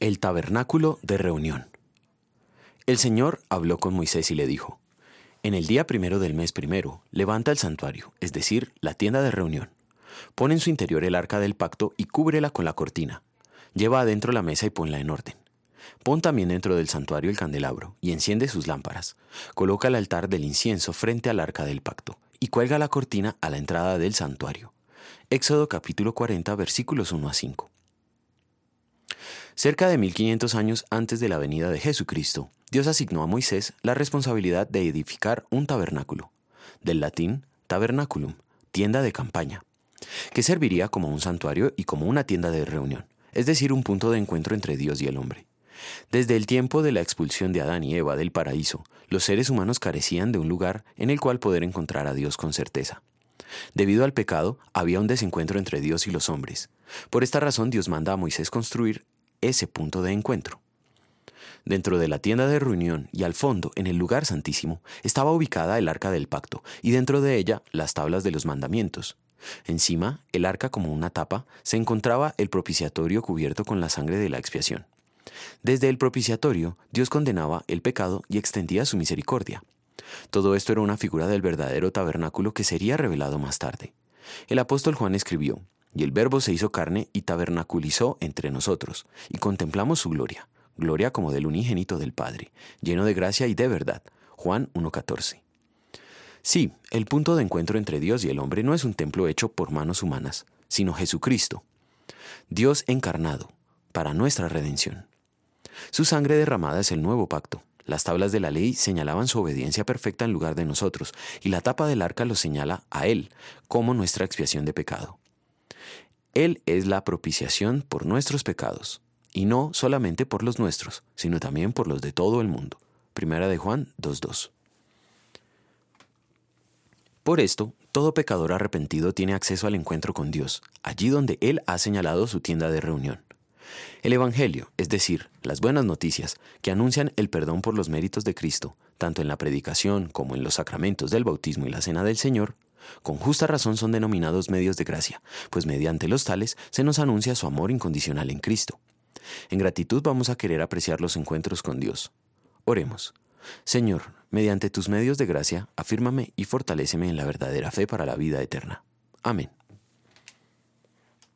El tabernáculo de reunión. El Señor habló con Moisés y le dijo, En el día primero del mes primero, levanta el santuario, es decir, la tienda de reunión. Pon en su interior el arca del pacto y cúbrela con la cortina. Lleva adentro la mesa y ponla en orden. Pon también dentro del santuario el candelabro y enciende sus lámparas. Coloca el altar del incienso frente al arca del pacto y cuelga la cortina a la entrada del santuario. Éxodo capítulo 40 versículos 1 a 5. Cerca de 1500 años antes de la venida de Jesucristo, Dios asignó a Moisés la responsabilidad de edificar un tabernáculo, del latín tabernaculum, tienda de campaña, que serviría como un santuario y como una tienda de reunión, es decir, un punto de encuentro entre Dios y el hombre. Desde el tiempo de la expulsión de Adán y Eva del paraíso, los seres humanos carecían de un lugar en el cual poder encontrar a Dios con certeza. Debido al pecado, había un desencuentro entre Dios y los hombres. Por esta razón Dios manda a Moisés construir ese punto de encuentro. Dentro de la tienda de reunión y al fondo, en el lugar santísimo, estaba ubicada el arca del pacto y dentro de ella las tablas de los mandamientos. Encima, el arca como una tapa, se encontraba el propiciatorio cubierto con la sangre de la expiación. Desde el propiciatorio, Dios condenaba el pecado y extendía su misericordia. Todo esto era una figura del verdadero tabernáculo que sería revelado más tarde. El apóstol Juan escribió, y el Verbo se hizo carne y tabernaculizó entre nosotros, y contemplamos su gloria, gloria como del unigénito del Padre, lleno de gracia y de verdad. Juan 1.14. Sí, el punto de encuentro entre Dios y el hombre no es un templo hecho por manos humanas, sino Jesucristo, Dios encarnado, para nuestra redención. Su sangre derramada es el nuevo pacto. Las tablas de la ley señalaban su obediencia perfecta en lugar de nosotros, y la tapa del arca lo señala a Él como nuestra expiación de pecado. Él es la propiciación por nuestros pecados, y no solamente por los nuestros, sino también por los de todo el mundo. Primera de Juan 2.2. Por esto, todo pecador arrepentido tiene acceso al encuentro con Dios, allí donde Él ha señalado su tienda de reunión. El Evangelio, es decir, las buenas noticias, que anuncian el perdón por los méritos de Cristo, tanto en la predicación como en los sacramentos del bautismo y la cena del Señor, con justa razón son denominados medios de gracia, pues mediante los tales se nos anuncia su amor incondicional en Cristo. En gratitud vamos a querer apreciar los encuentros con Dios. Oremos. Señor, mediante tus medios de gracia, afírmame y fortaléceme en la verdadera fe para la vida eterna. Amén.